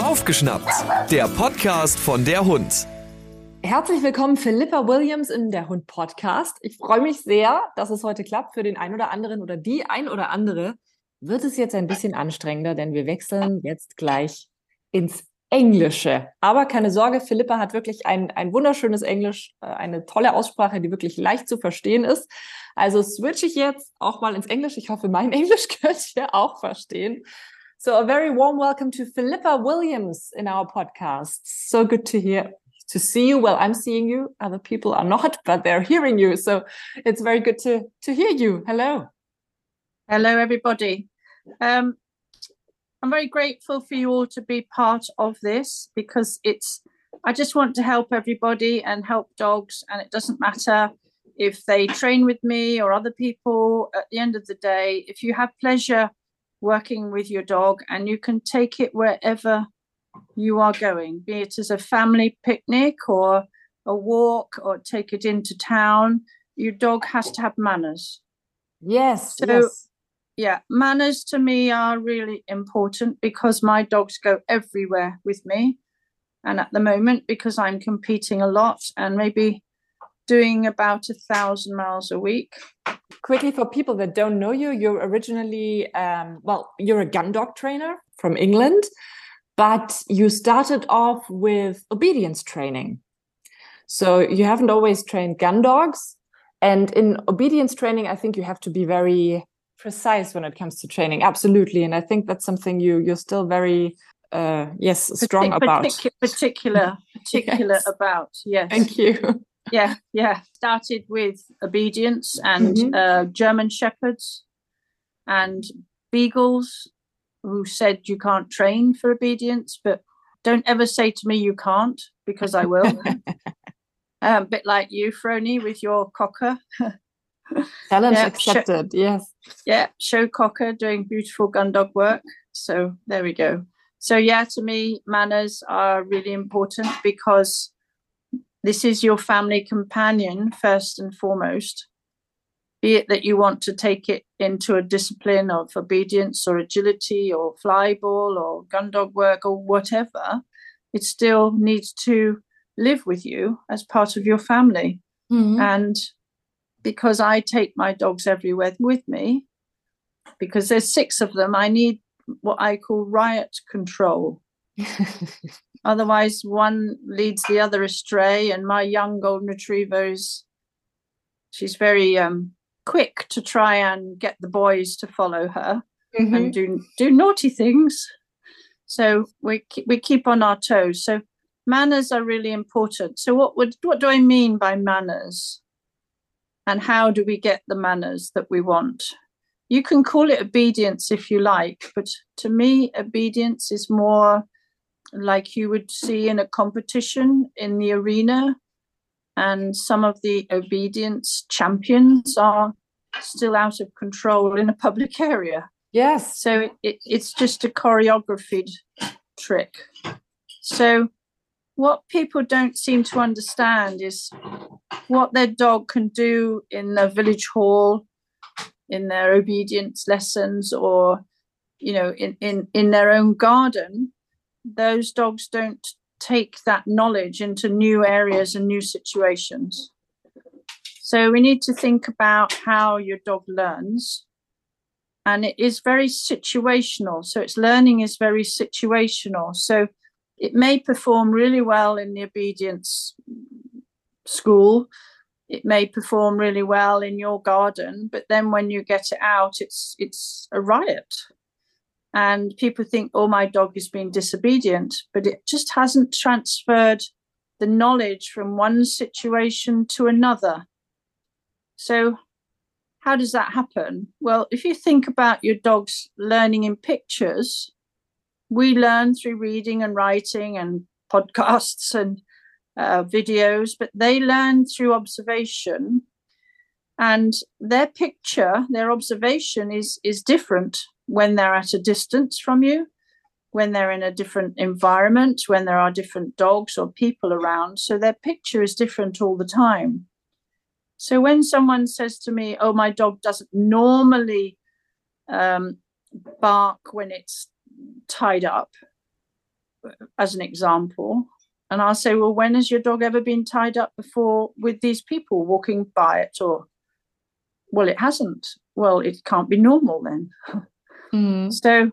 Aufgeschnappt, der Podcast von der Hund. Herzlich willkommen, Philippa Williams in der Hund Podcast. Ich freue mich sehr, dass es heute klappt. Für den einen oder anderen oder die ein oder andere wird es jetzt ein bisschen anstrengender, denn wir wechseln jetzt gleich ins Englische. Aber keine Sorge, Philippa hat wirklich ein, ein wunderschönes Englisch, äh, eine tolle Aussprache, die wirklich leicht zu verstehen ist. Also switche ich jetzt auch mal ins Englisch. Ich hoffe, mein Englisch könnt ihr auch verstehen. So a very warm welcome to Philippa Williams in our podcast. So good to hear to see you. Well, I'm seeing you. Other people are not, but they're hearing you. So it's very good to to hear you. Hello. Hello, everybody. Um, I'm very grateful for you all to be part of this because it's. I just want to help everybody and help dogs, and it doesn't matter if they train with me or other people. At the end of the day, if you have pleasure working with your dog and you can take it wherever you are going, be it as a family picnic or a walk or take it into town, your dog has to have manners. Yes. So, yes. yeah, manners to me are really important because my dogs go everywhere with me. And at the moment, because I'm competing a lot and maybe doing about a thousand miles a week. Quickly for people that don't know you, you're originally um, well, you're a gun dog trainer from England, but you started off with obedience training. So you haven't always trained gun dogs, and in obedience training, I think you have to be very precise when it comes to training. Absolutely, and I think that's something you you're still very uh, yes strong Partic- about. particular, particular Yes. about. Yes. Thank you. Yeah yeah started with obedience and Mhm. uh, german shepherds and beagles who said you can't train for obedience but don't ever say to me you can't because i will a bit like you frony with your cocker Challenge Yeah, accepted. Yes. yeah show cocker doing beautiful gun dog work so there we go so yeah to me manners are really important because this is your family companion first and foremost be it that you want to take it into a discipline of obedience or agility or flyball or gun dog work or whatever it still needs to live with you as part of your family Mhm. and because I take my dogs everywhere with me, because there's six of them, I need what I call riot control. Otherwise, one leads the other astray. And my young golden retriever is, she's very um, quick to try and get the boys to follow her Mhm. and do do naughty things. So we we keep on our toes. So manners are really important. So what would what do I mean by manners? And how do we get the manners that we want? You can call it obedience if you like, but to me, obedience is more like you would see in a competition in the arena. And some of the obedience champions are still out of control in a public area. Yes. So it, it, it's just a choreographed trick. So what people don't seem to understand is what their dog can do in the village hall, in their obedience lessons, or you know, in, in, in their own garden. Those dogs don't take that knowledge into new areas and new situations. So we need to think about how your dog learns and it is very situational. So its learning is very situational. So it may perform really well in the obedience school. It may perform really well in your garden, but then when you get it out, it's it's a riot. And people think, oh, my dog is being disobedient, but it just hasn't transferred the knowledge from one situation to another. So how does that happen? Well, if you think about your dog's learning in pictures, we learn through reading and writing and podcasts and uh, videos, but they learn through observation. And their picture, their observation is is different when they're at a distance from you, when they're in a different environment, when there are different dogs or people around. So their picture is different all the time. So when someone says to me, "Oh, my dog doesn't normally um, bark when it's tied up, as an example, and I'll say, Well, when has your dog ever been tied up before with these people walking by it? Or, Well, it hasn't. Well, it can't be normal then. Mhm. So,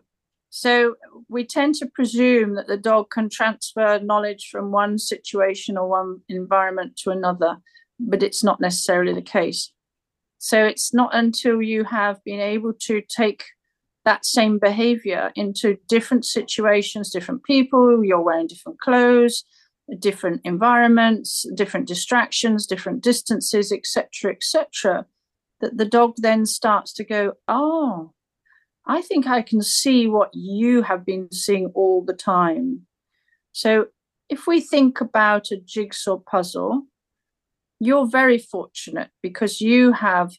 so we tend to presume that the dog can transfer knowledge from one situation or one environment to another, but it's not necessarily the case. So it's not until you have been able to take that same behavior into different situations, different people, you're wearing different clothes, different environments, different distractions, different distances, etc., etc., that the dog then starts to go, oh, I think I can see what you have been seeing all the time. So if we think about a jigsaw puzzle, you're very fortunate because you have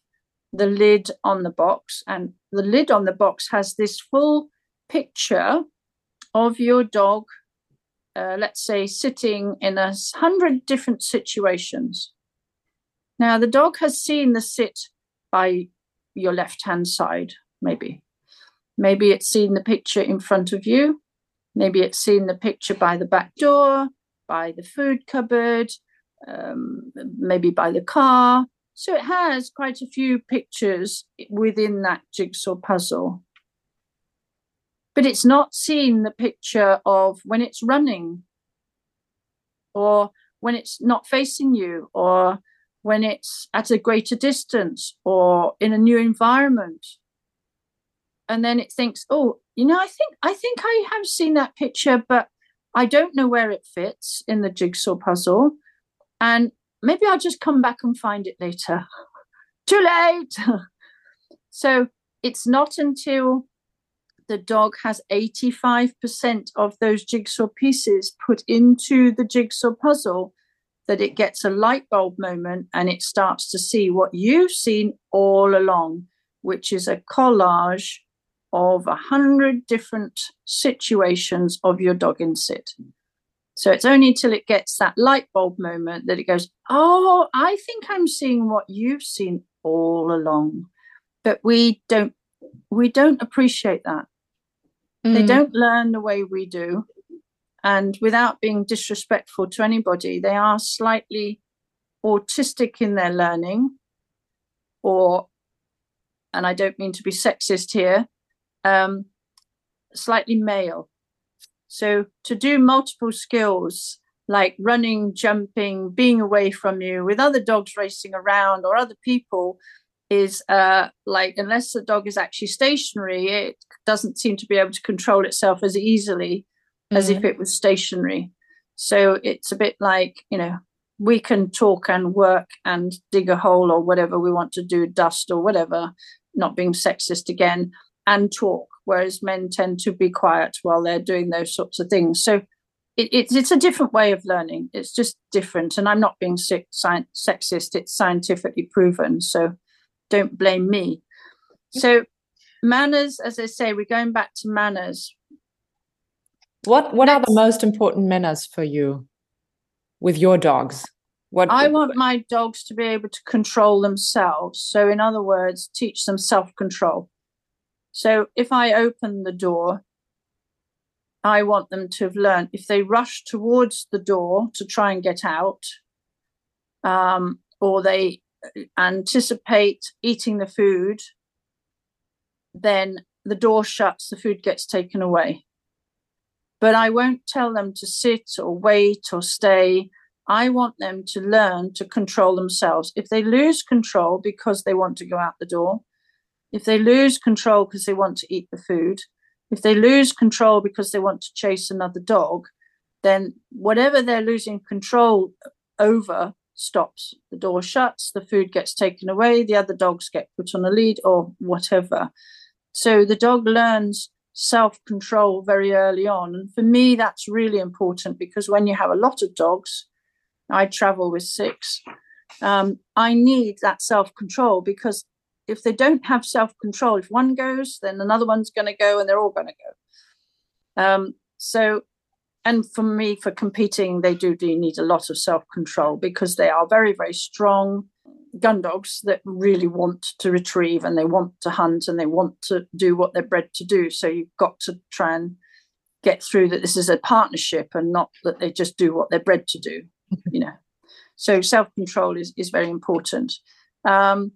the lid on the box, and the lid on the box has this full picture of your dog, uh, let's say, sitting in a hundred different situations. Now, the dog has seen the sit by your left hand side, maybe. Maybe it's seen the picture in front of you. Maybe it's seen the picture by the back door, by the food cupboard, um, maybe by the car. So it has quite a few pictures within that jigsaw puzzle. But it's not seen the picture of when it's running, or when it's not facing you, or when it's at a greater distance, or in a new environment. And then it thinks, oh, you know, I think I think I have seen that picture, but I don't know where it fits in the jigsaw puzzle. And maybe I'll just come back and find it later. Too late. so it's not until the dog has 85% of those jigsaw pieces put into the jigsaw puzzle that it gets a light bulb moment and it starts to see what you've seen all along, which is a collage of a hundred different situations of your dog in sit. So it's only until it gets that light bulb moment that it goes, Oh, I think I'm seeing what you've seen all along. But we don't we don't appreciate that. They Mhm. don't learn the way we do. And without being disrespectful to anybody, they are slightly autistic in their learning, or, and I don't mean to be sexist here, um, slightly male. So to do multiple skills like running, jumping, being away from you with other dogs racing around or other people is uh, like, unless the dog is actually stationary, it doesn't seem to be able to control itself as easily as if it was stationary. So it's a bit like, you know, we can talk and work and dig a hole or whatever we want to do, dust or whatever, not being sexist again, and talk, whereas men tend to be quiet while they're doing those sorts of things. So it, it's it's a different way of learning. It's just different. And I'm not being sick, sci- sexist, it's scientifically proven. So don't blame me. So manners, as I say, we're going back to manners. What What are the most important manners for you with your dogs? What I want my dogs to be able to control themselves. So, in other words, teach them self control. So, if I open the door, I want them to have learned if they rush towards the door to try and get out, um, or they anticipate eating the food, then the door shuts, the food gets taken away. But I won't tell them to sit or wait or stay. I want them to learn to control themselves. If they lose control because they want to go out the door, if they lose control because they want to eat the food, if they lose control because they want to chase another dog, then whatever they're losing control over stops. The door shuts, the food gets taken away, the other dogs get put on a lead or whatever. So the dog learns self control very early on. And for me, that's really important because when you have a lot of dogs, I travel with six, um, I need that self control because if they don't have self control, if one goes, then another one's going to go and they're all going to go. Um, so, and for me, for competing, they do, do need a lot of self control because they are very, very strong. gun dogs that really want to retrieve and they want to hunt and they want to do what they're bred to do. So you've got to try and get through that this is a partnership and not that they just do what they're bred to do, you know. So self control is, is very important. Um,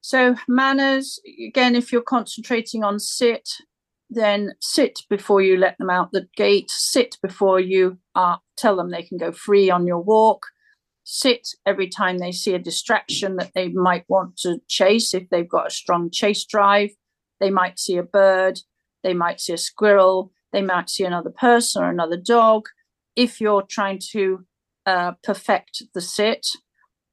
so manners, again, if you're concentrating on sit, then sit before you let them out the gate. Sit before you uh, tell them they can go free on your walk. Sit every time they see a distraction that they might want to chase. If they've got a strong chase drive, they might see a bird, they might see a squirrel, they might see another person or another dog. If you're trying to uh, perfect the sit,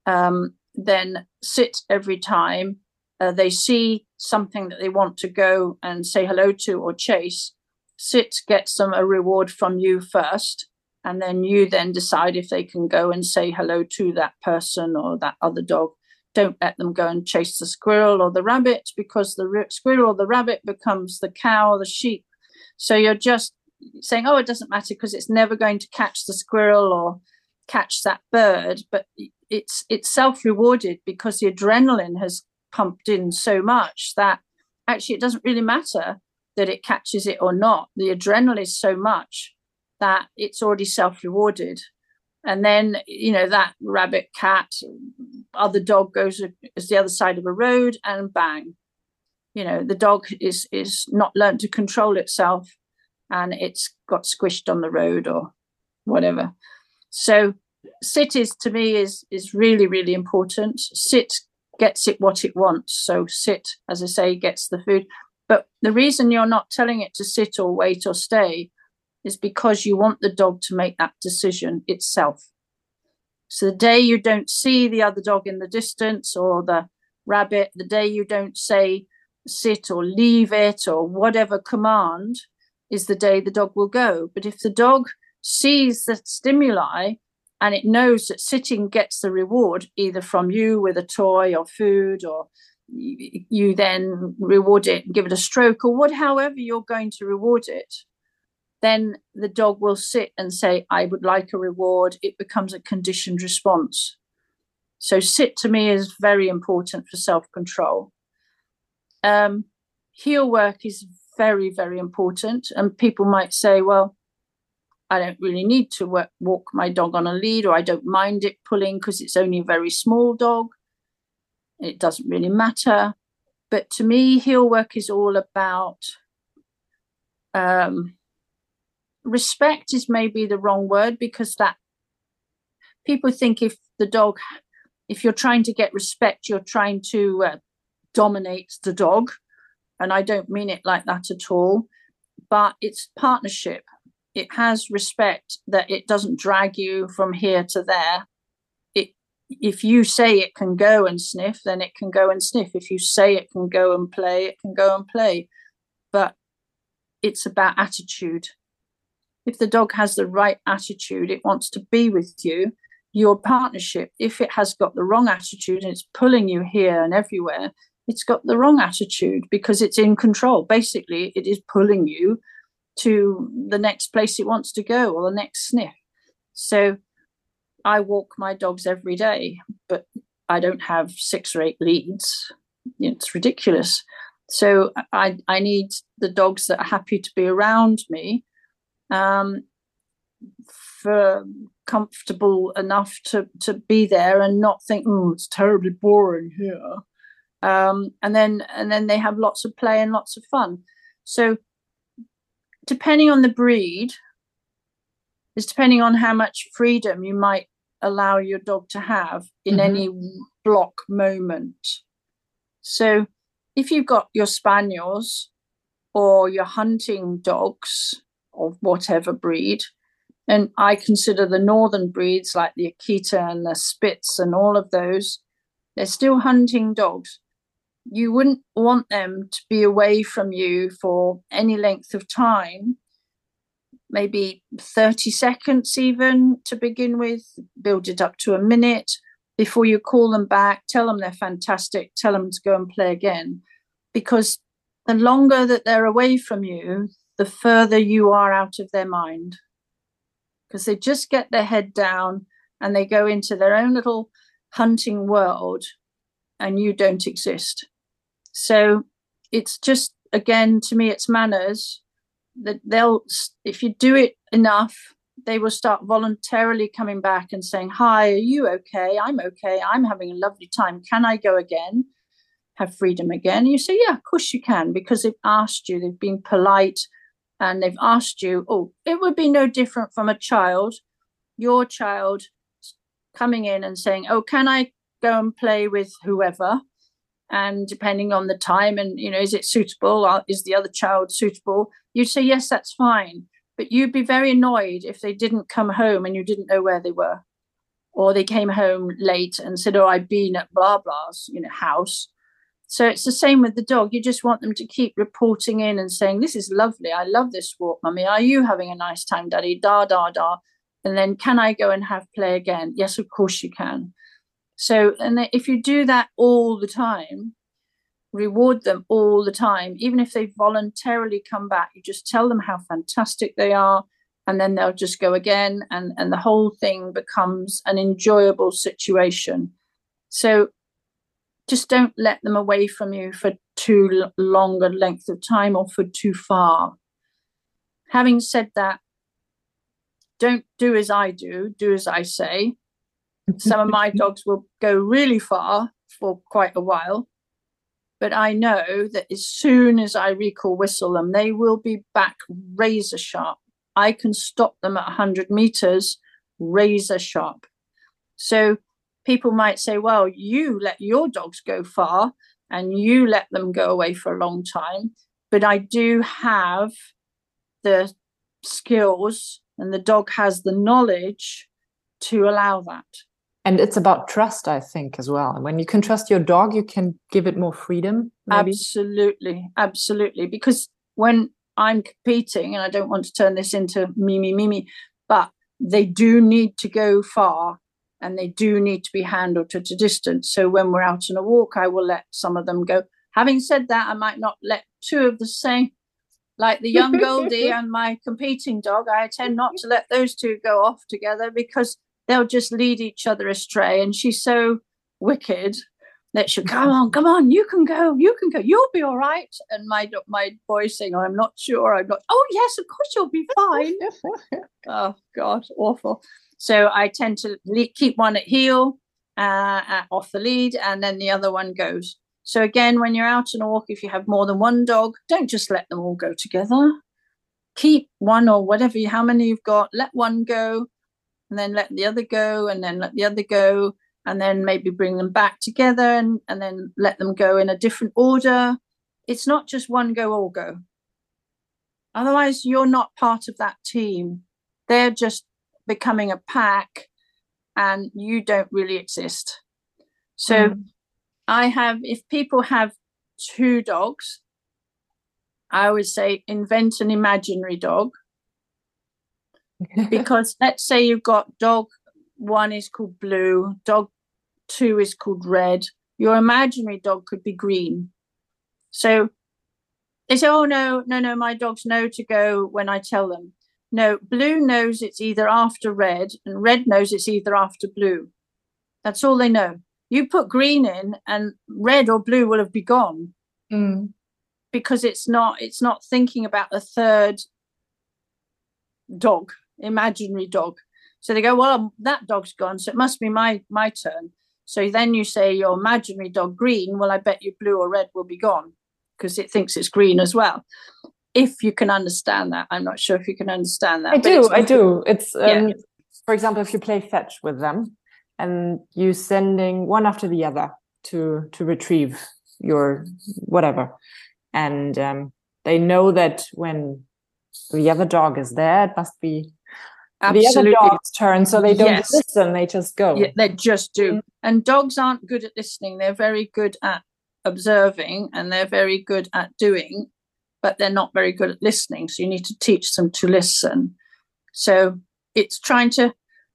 um, then sit every time uh, they see something that they want to go and say hello to or chase. Sit gets them a reward from you first, and then you then decide if they can go and say hello to that person or that other dog. Don't let them go and chase the squirrel or the rabbit because the squirrel or the rabbit becomes the cow or the sheep. So you're just saying, oh, it doesn't matter because it's never going to catch the squirrel or catch that bird, but it's it's self-rewarded because the adrenaline has pumped in so much that actually it doesn't really matter that it catches it or not. The adrenaline is so much that it's already self-rewarded. And then, you know, that rabbit, cat, other dog goes as the other side of a road and bang. You know, the dog is is not learned to control itself and it's got squished on the road or whatever. So sit is to me is is really really important. Sit gets it what it wants. So sit as i say gets the food. But the reason you're not telling it to sit or wait or stay is because you want the dog to make that decision itself. So the day you don't see the other dog in the distance or the rabbit the day you don't say sit or leave it or whatever command is the day the dog will go. But if the dog sees the stimuli and it knows that sitting gets the reward either from you with a toy or food or you then reward it and give it a stroke or what however you're going to reward it then the dog will sit and say i would like a reward. It becomes a conditioned response. So sit to me is very important for self-control. Um, heel work is very very important and people might say well I don't really need to work, walk my dog on a lead, or I don't mind it pulling because it's only a very small dog. It doesn't really matter. But to me, heel work is all about um, respect, is maybe the wrong word because that people think if the dog, if you're trying to get respect, you're trying to uh, dominate the dog. And I don't mean it like that at all. But it's partnership it has respect that it doesn't drag you from here to there. It if you say it can go and sniff, then it can go and sniff. If you say it can go and play, it can go and play. But it's about attitude. If the dog has the right attitude, it wants to be with you, your partnership. If it has got the wrong attitude and it's pulling you here and everywhere, it's got the wrong attitude because it's in control. Basically, it is pulling you to the next place it wants to go or the next sniff. So I walk my dogs every day, but I don't have six or eight leads. It's ridiculous. So I I need the dogs that are happy to be around me, um, for comfortable enough to to be there and not think, oh, it's terribly boring here. Um, and then and then they have lots of play and lots of fun. So depending on the breed, is depending on how much freedom you might allow your dog to have in mm-hmm. any block moment. So if you've got your spaniels or your hunting dogs of whatever breed, and I consider the northern breeds like the Akita and the Spitz and all of those, they're still hunting dogs you wouldn't want them to be away from you for any length of time. Maybe 30 seconds even to begin with build it up to a minute. Before you call them back tell them they're fantastic tell them to go and play again. Because the longer that they're away from you the further you are out of their mind. Because they just get their head down and they go into their own little hunting world and you don't exist. So it's just, again, to me, it's manners that they'll, if you do it enough, they will start voluntarily coming back and saying, Hi, are you okay? I'm okay. I'm having a lovely time. Can I go again? Have freedom again? And you say, Yeah, of course you can, because they've asked you, they've been polite and they've asked you. Oh, it would be no different from a child, your child coming in and saying, Oh, can I go and play with whoever? And depending on the time and, you know, is it suitable? Is the other child suitable? You'd say, Yes, that's fine. But you'd be very annoyed if they didn't come home and you didn't know where they were. Or they came home late and said oh i've been at blah blah's you know house. So it's the same with the dog. You just want them to keep reporting in and saying this is lovely. I love this walk mummy. Are you having a nice time daddy? Da da da. And then can i go and have play again? Yes of course you can so and if you do that all the time reward them all the time, even if they voluntarily come back. You just tell them how fantastic they are, and then they'll just go again, and, and the whole thing becomes an enjoyable situation. So just don't let them away from you for too long a length of time or for too far. Having said that, don't do as I do, do as I say. Some of my dogs will go really far for quite a while but I know that as soon as I recall whistle them, they will be back razor sharp. I can stop them at 100 meters razor sharp. So people might say, well, you let your dogs go far and you let them go away for a long time. But I do have the skills and the dog has the knowledge to allow that and it's about trust i think as well. And when you can trust your dog you can give it more freedom maybe. absolutely. Absolutely. Because when i'm competing and i don't want to turn this into mimi me but they do need to go far and they do need to be handled at a distance. So when we're out on a walk i will let some of them go. Having said that i might not let two of the same like the young goldie and my competing dog i tend not to let those two go off together because they'll just lead each other astray. And she's so wicked that she'll come on, come on, you can go, you can go, you'll be all right. And my my boy saying, I'm not sure, I'm not. Oh yes, of course you'll be fine. oh God, awful. So I tend to le- keep one at heel, uh, uh, off the lead, and then the other one goes. So again, when you're out on a walk, if you have more than one dog, don't just let them all go together. Keep one or whatever, how many you've got. Let one go, and then let the other go and then let the other go and then maybe bring them back together and, and then let them go in a different order. It's not just one go, all go. Otherwise, you're not part of that team. They're just becoming a pack and you don't really exist. So mm. I have, if people have two dogs, I would say invent an imaginary dog because let's say you've got dog one is called blue, dog two is called red. Your imaginary dog could be green. So they say, oh, no, no, no, my dogs know to go when I tell them. No, blue knows it's either after red, and red knows it's either after blue. That's all they know. You put green in, and red or blue will have be gone mm. because it's not it's not thinking about the third dog imaginary dog. So they go, well, that dog's gone, so it must be my my turn. So then you say your imaginary dog green. Well, I bet you blue or red will be gone because it thinks it's green as well. If you can understand that, I'm not sure if you can understand that. I do. I do. It's um, yeah. for example, if you play fetch with them and you sending one after the other to to retrieve your whatever, and um, they know that when the other dog is there, it must be Absolutely. the other dog's turn, so they don't yes. listen; they just go. Yeah, they just do. Mm. And dogs aren't good at listening; they're very good at observing, and they're very good at doing, but they're not very good at listening. So you need to teach them to listen. So it's trying to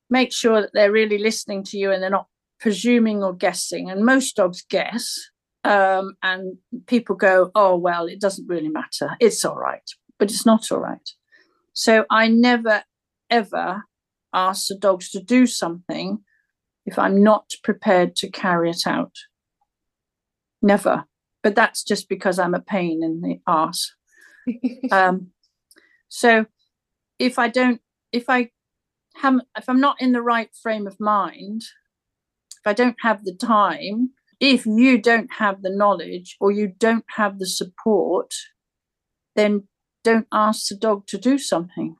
make sure that they're really listening to you, and they're not presuming or guessing. And most dogs guess, um, and people go, "Oh well, it doesn't really matter. It's all right," but it's not all right. So I never ever ask the dogs to do something if I'm not prepared to carry it out. Never. But that's just because I'm a pain in the ass. um, so if I don't, if I have, if I'm not in the right frame of mind, if I don't have the time, if you don't have the knowledge or you don't have the support, then don't ask the dog to do something.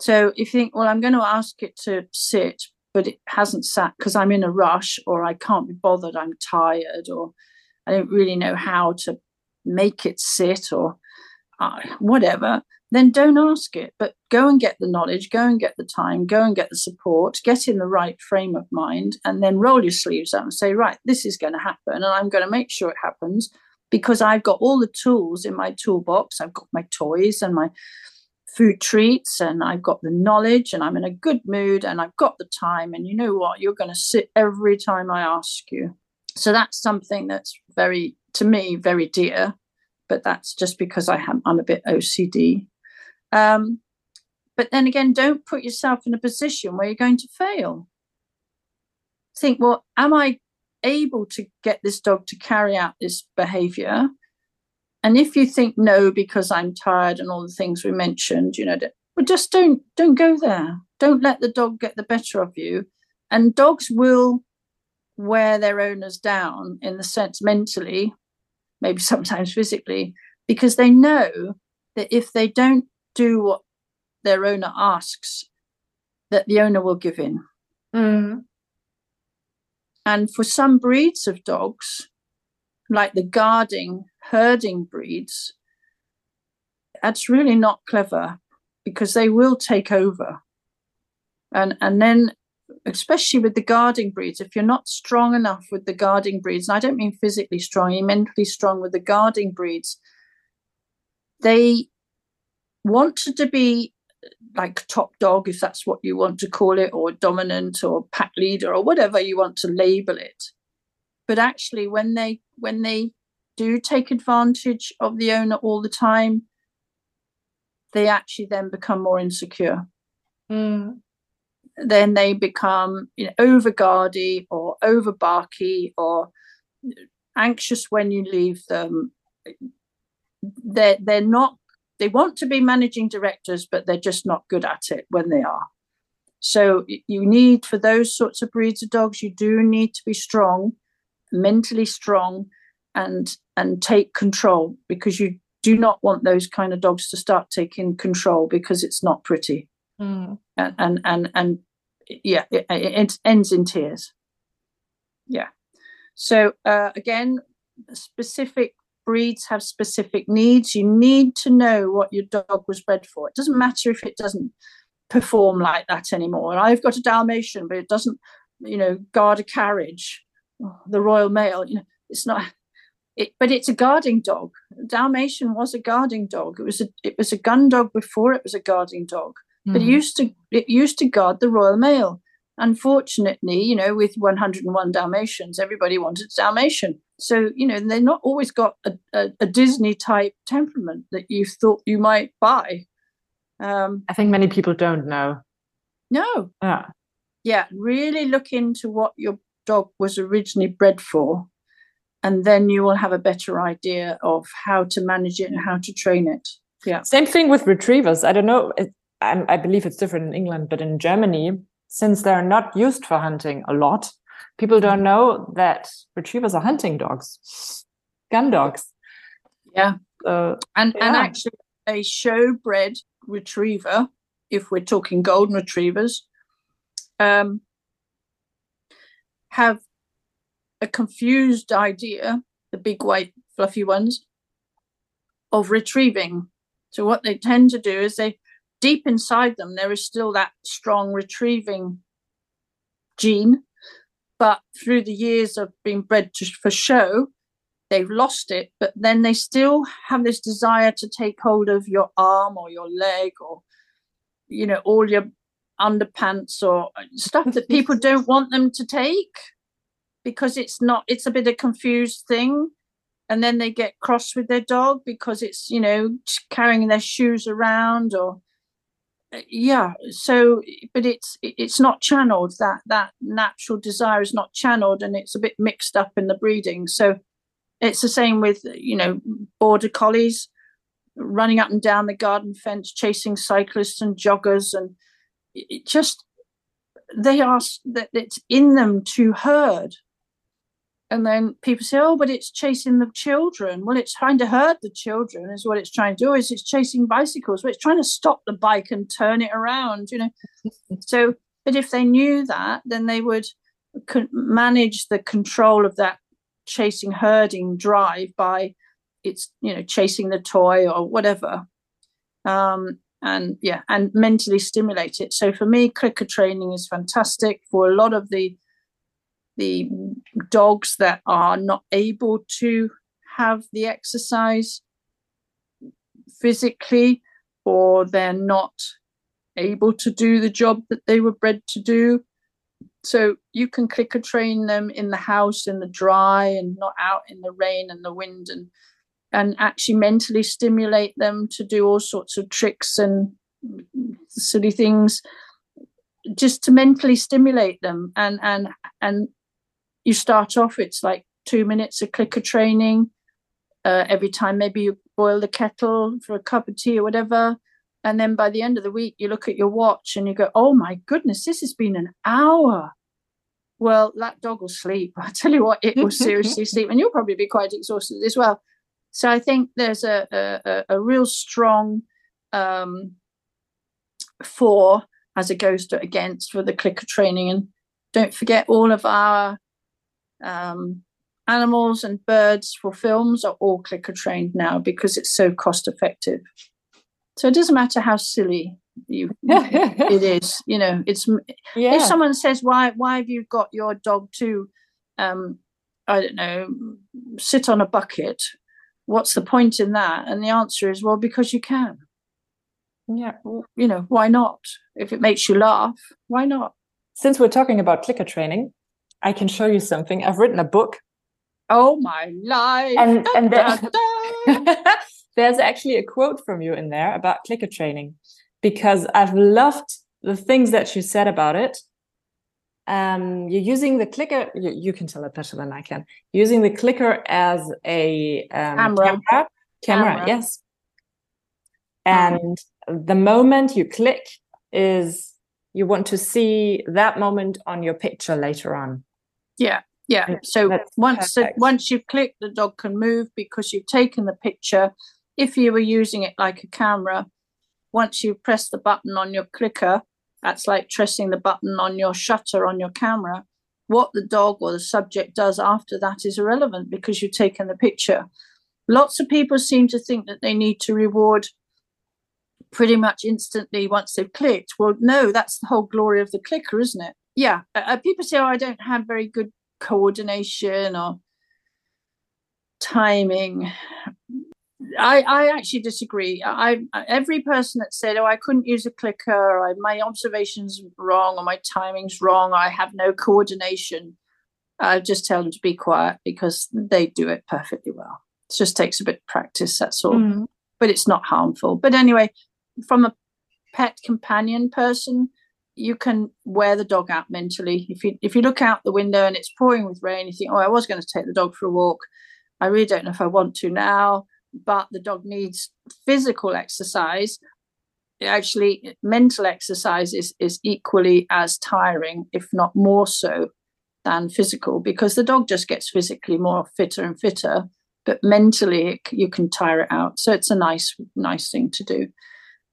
So if you think, well, I'm going to ask it to sit, but it hasn't sat because I'm in a rush or I can't be bothered, I'm tired, or I don't really know how to make it sit or uh, whatever, then don't ask it. But go and get the knowledge, go and get the time, go and get the support, get in the right frame of mind, and then roll your sleeves up and say, right, this is going to happen, and I'm going to make sure it happens because I've got all the tools in my toolbox. I've got my toys and my food treats, and I've got the knowledge, and I'm in a good mood, and I've got the time. And you know what? You're going to sit every time I ask you. So that's something that's very, to me, very dear. But that's just because I have, I'm a bit OCD. Um, but then again, don't put yourself in a position where you're going to fail. Think, well, am I able to get this dog to carry out this behavior? And if you think no, because I'm tired and all the things we mentioned, you know, well, just don't don't go there. Don't let the dog get the better of you. And dogs will wear their owners down in the sense mentally, maybe sometimes physically, because they know that if they don't do what their owner asks, that the owner will give in. Mm. And for some breeds of dogs, like the guarding, herding breeds, that's really not clever because they will take over. And and then especially with the guarding breeds, if you're not strong enough with the guarding breeds, and I don't mean physically strong, you mentally strong with the guarding breeds, they wanted to be like top dog, if that's what you want to call it, or dominant or pack leader or whatever you want to label it. But actually when they when they do take advantage of the owner all the time, they actually then become more insecure. Mm. Then they become you know, over guardy or over barky or anxious when you leave them. They're they're not they want to be managing directors, but they're just not good at it when they are. So you need for those sorts of breeds of dogs, you do need to be strong, mentally strong, and and take control because you do not want those kind of dogs to start taking control because it's not pretty. Mm. And and and, and yeah, it, it ends in tears. Yeah. So uh, again, specific breeds have specific needs. You need to know what your dog was bred for. It doesn't matter if it doesn't perform like that anymore. I've got a Dalmatian, but it doesn't, you know, guard a carriage. The Royal Mail, you know, it's not. It, but it's a guarding dog. Dalmatian was a guarding dog. It was a it was a gun dog before it was a guarding dog. Mm. But it used to it used to guard the Royal Mail. Unfortunately, you know, with 101 Dalmatians, everybody wanted Dalmatian so you know they're not always got a, a, a disney type temperament that you thought you might buy um i think many people don't know no yeah yeah really look into what your dog was originally bred for and then you will have a better idea of how to manage it and how to train it yeah same thing with retrievers i don't know it, I, I believe it's different in england but in germany since they're not used for hunting a lot people don't know that retrievers are hunting dogs, gun dogs. Yeah. Uh, and yeah. and actually a show-bred retriever, if we're talking golden retrievers, um, have a confused idea, the big white fluffy ones, of retrieving. So what they tend to do is they deep inside them there is still that strong retrieving gene but through the years of being bred to, for show, they've lost it. But then they still have this desire to take hold of your arm or your leg or, you know, all your underpants or uh, stuff that people don't want them to take because it's not, it's a bit of confused thing. And then they get cross with their dog because it's, you know, carrying their shoes around or uh, yeah so but it's it's not channeled. That that natural desire is not channeled and it's a bit mixed up in the breeding. So it's the same with you know border collies running up and down the garden fence chasing cyclists and joggers and it just they are that it's in them to herd and then people say oh but it's chasing the children. Well it's trying to hurt the children is what it's trying to do is it's chasing bicycles. Well it's trying to stop the bike and turn it around you know. So but if they knew that then they would manage the control of that chasing herding drive by it's you know chasing the toy or whatever. Um and yeah and mentally stimulate it. So for me clicker training is fantastic for a lot of the the dogs that are not able to have the exercise physically or they're not able to do the job that they were bred to do. So you can clicker train them in the house in the dry and not out in the rain and the wind and and actually mentally stimulate them to do all sorts of tricks and silly things just to mentally stimulate them and and and you start off it's like two minutes of clicker training uh, every time maybe you boil the kettle for a cup of tea or whatever. And then by the end of the week you look at your watch and you go oh my goodness this has been an hour. Well that dog will sleep. I tell you what it will seriously sleep and you'll probably be quite exhausted as well. So i think there's a a, a real strong um, for as it goes to against for the clicker training. And don't forget all of our um, animals and birds for films are all clicker trained now because it's so cost effective. So it doesn't matter how silly you it is. You know, it's yeah. if someone says why why have you got your dog to um I don't know sit on a bucket? What's the point in that? And the answer is well because you can. Yeah. You know, why not? If it makes you laugh, why not? Since we're talking about clicker training, I can show you something. I've written a book. Oh my life. And and there, there's actually a quote from you in there about clicker training because I've loved the things that you said about it. Um, you're using the clicker, you, you, can tell it better than I can. Using the clicker as a um, camera. camera. Camera, yes. And the moment you click is you want to see that moment on your picture later on. Yeah, yeah. So once the, once you've clicked, the dog can move because you've taken the picture. If you were using it like a camera, once you press the button on your clicker, that's like pressing the button on your shutter on your camera. What the dog or the subject does after that is irrelevant because you've taken the picture. Lots of people seem to think that they need to reward pretty much instantly once they've clicked. Well, no, that's the whole glory of the clicker, isn't it? yeah, uh, uh, people say, "Oh, I don't have very good coordination or timing." I, I actually disagree. I, I every person that said, "Oh, I couldn't use a clicker," or "My observations wrong," or "My timing's wrong," or "I have no coordination," I just tell them to be quiet because they do it perfectly well. It just takes a bit of practice. That's all. Mm. But it's not harmful. But anyway, from a pet companion person, you can wear the dog out mentally. If you if you look out the window and it's pouring with rain, you think, oh, I was going to take the dog for a walk. I really don't know if I want to now, but the dog needs physical exercise. Actually, mental exercise is, is equally as tiring, if not more so, than physical, because the dog just gets physically more fitter and fitter, but mentally it, you can tire it out. So it's a nice, nice thing to do.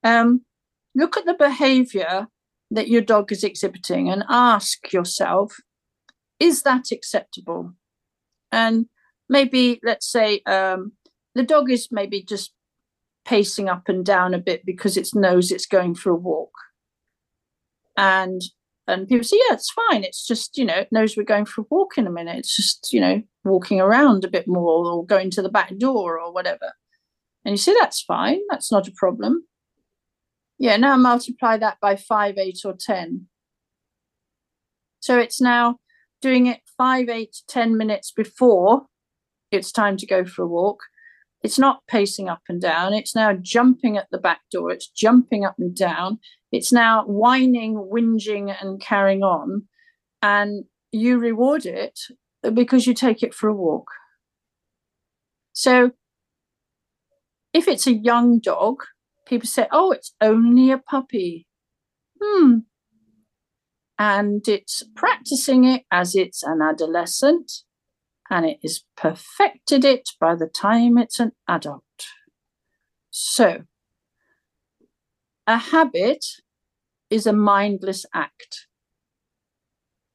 Um, look at the behavior that your dog is exhibiting and ask yourself, is that acceptable? And maybe, let's say, um, the dog is maybe just pacing up and down a bit because it knows it's going for a walk. And and people say, yeah, it's fine. It's just, you know, it knows we're going for a walk in a minute. It's just, you know, walking around a bit more or going to the back door or whatever. And you say, that's fine. That's not a problem. Yeah, now multiply that by 5, 8, or 10. So it's now doing it 5, 8, 10 minutes before it's time to go for a walk. It's not pacing up and down. It's now jumping at the back door. It's jumping up and down. It's now whining, whinging, and carrying on. And you reward it because you take it for a walk. So if it's a young dog, people say, oh, it's only a puppy. Hmm. And it's practicing it as it's an adolescent, and it is perfected it by the time it's an adult. So, a habit is a mindless act.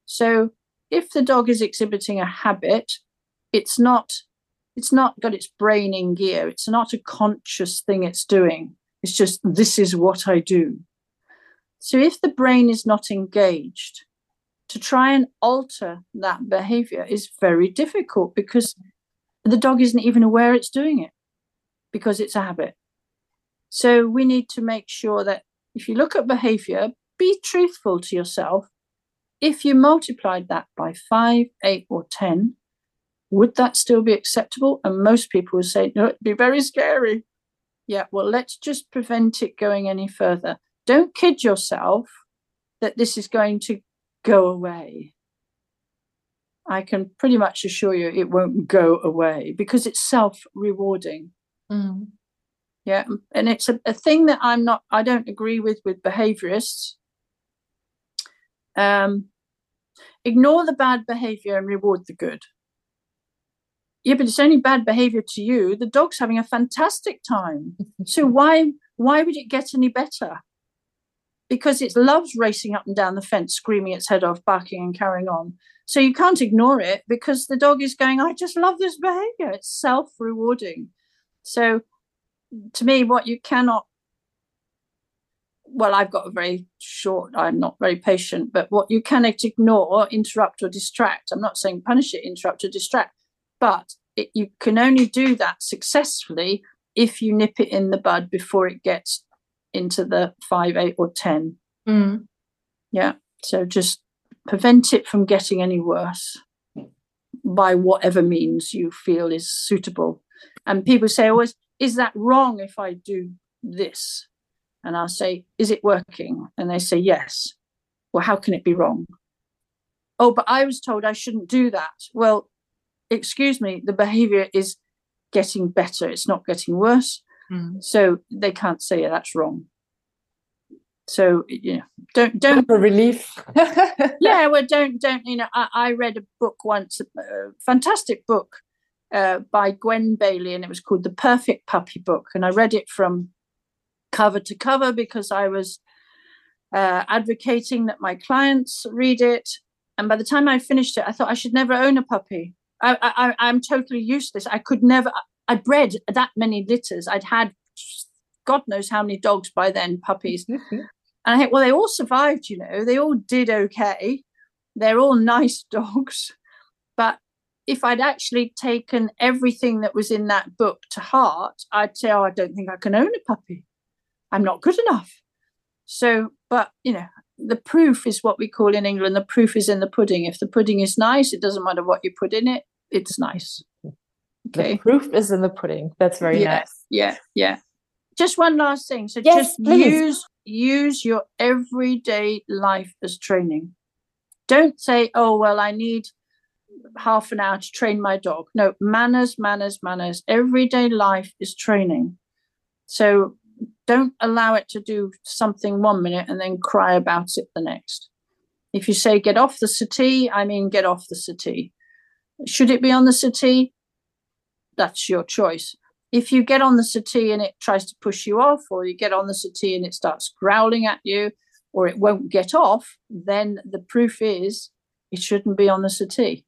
So, if the dog is exhibiting a habit, it's not it's not got its brain in gear. It's not a conscious thing it's doing. It's just, this is what I do. So if the brain is not engaged, to try and alter that behavior is very difficult because the dog isn't even aware it's doing it because it's a habit. So we need to make sure that if you look at behavior, be truthful to yourself. If you multiplied that by five, eight, or 10, would that still be acceptable? And most people would say, no, it'd be very scary. Yeah, well, let's just prevent it going any further. Don't kid yourself that this is going to go away. I can pretty much assure you it won't go away because it's self rewarding. Mm. Yeah, and it's a, a thing that I'm not, I don't agree with with behaviorists. Um, ignore the bad behavior and reward the good yeah but it's only bad behavior to you. The dog's having a fantastic time. So why why would it get any better? Because it loves racing up and down the fence screaming its head off barking and carrying on. So you can't ignore it because the dog is going i just love this behavior. It's self-rewarding. So to me what you cannot well i've got a very short i'm not very patient but what you cannot ignore interrupt or distract i'm not saying punish it interrupt or distract but it, you can only do that successfully if you nip it in the bud before it gets into the five, eight, or 10. Mm. Yeah. So just prevent it from getting any worse by whatever means you feel is suitable. And people say always, is that wrong if I do this? And I'll say, is it working? And they say, yes. Well, how can it be wrong? Oh, but I was told I shouldn't do that. Well, excuse me, the behavior is getting better. It's not getting worse. Mm. So they can't say yeah, that's wrong. So you know, don't don't a relief. yeah, well, don't don't you know? I, I read a book once, a fantastic book uh, by Gwen Bailey, and it was called The Perfect Puppy Book, and I read it from cover to cover because I was uh, advocating that my clients read it. And by the time I finished it, I thought I should never own a puppy. I, I, I'm totally useless. I could never. I'd bred that many litters. I'd had God knows how many dogs by then, puppies. Mm-hmm. And I think, well, they all survived. You know, they all did okay. They're all nice dogs. But if I'd actually taken everything that was in that book to heart, I'd say, oh, I don't think I can own a puppy. I'm not good enough. So, but you know, the proof is what we call in England the proof is in the pudding. If the pudding is nice, it doesn't matter what you put in it, it's nice. Okay. The proof is in the pudding. That's very yeah, nice. Yeah, yeah. Just one last thing. So yes, just please. use use your everyday life as training. Don't say, "Oh, well, I need half an hour to train my dog." No, manners, manners, manners. Everyday life is training. So don't allow it to do something one minute and then cry about it the next. If you say get off the settee, I mean get off the settee. Should it be on the settee? That's your choice. If you get on the settee and it tries to push you off, or you get on the settee and it starts growling at you, or it won't get off, then the proof is it shouldn't be on the settee.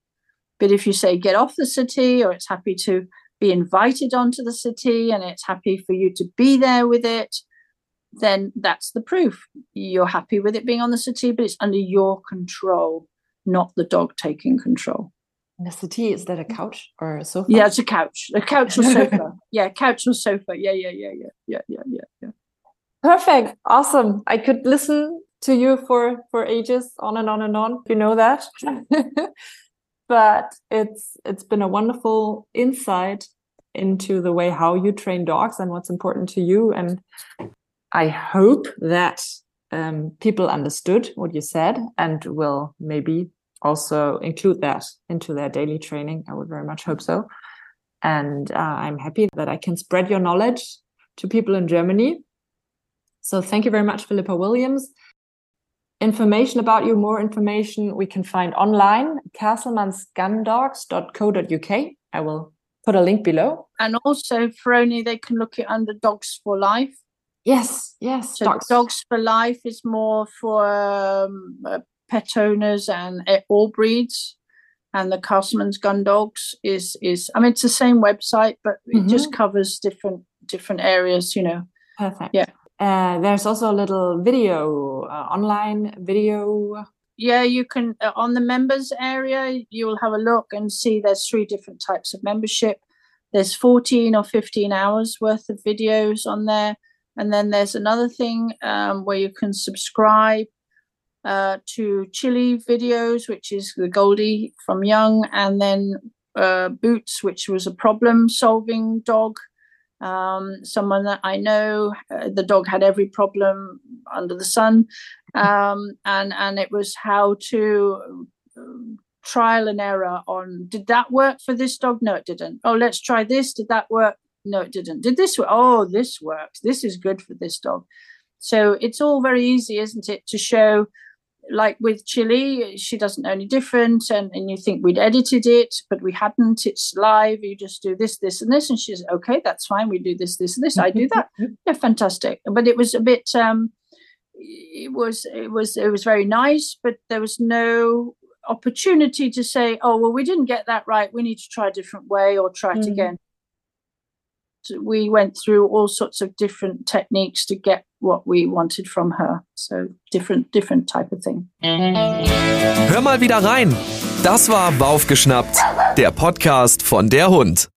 But if you say get off the settee, or it's happy to be invited onto the city and it's happy for you to be there with it, then that's the proof. You're happy with it being on the city, but it's under your control, not the dog taking control. And the city, is that a couch or a sofa? Yeah, it's a couch. A couch or sofa. yeah, couch or sofa. Yeah, yeah, yeah, yeah, yeah, yeah, yeah, yeah. Perfect. Awesome. I could listen to you for for ages on and on and on. You know that. but it's it's been a wonderful insight into the way how you train dogs and what's important to you. And I hope that um, people understood what you said and will maybe also include that into their daily training. I would very much hope so. And uh, I'm happy that I can spread your knowledge to people in Germany. So thank you very much, Philippa Williams. Information about you, more information we can find online, castlemansgundogs.co.uk. I will put a link below. And also for only they can look it under Dogs for Life. Yes, yes. So dogs, dogs for Life is more for um, uh, pet owners and uh, all breeds. And the Castleman's Gun Dogs is is I mean it's the same website, but it mm-hmm. just covers different different areas. You know. Perfect. Yeah. Uh, there's also a little video, uh, online video. Yeah, you can uh, on the members area. You will have a look and see there's three different types of membership. There's 14 or 15 hours worth of videos on there, and then there's another thing um, where you can subscribe uh, to Chili videos, which is the Goldie from Young, and then uh, Boots, which was a problem-solving dog um, someone that I know. Uh, the dog had every problem under the sun, um, and and it was how to um, trial and error on did that work for this dog? No, it didn't. Oh, let's try this. Did that work? No, it didn't. Did this work? Oh, this works. This is good for this dog. So it's all very easy, isn't it, to show like with Chili, she doesn't know any different, and, and you think we'd edited it, but we hadn't. It's live. You just do this, this, and this, and she's okay. That's fine. We do this, this, and this. I do that. yeah, fantastic. But it was a bit. um It was. It was. It was very nice, but there was no opportunity to say, "Oh, well, we didn't get that right. We need to try a different way or try it mm. again." We went through all sorts of different techniques to get what we wanted from her. So different, different type of thing. Hör mal wieder rein. Das war Baufgeschnappt, der Podcast von der Hund.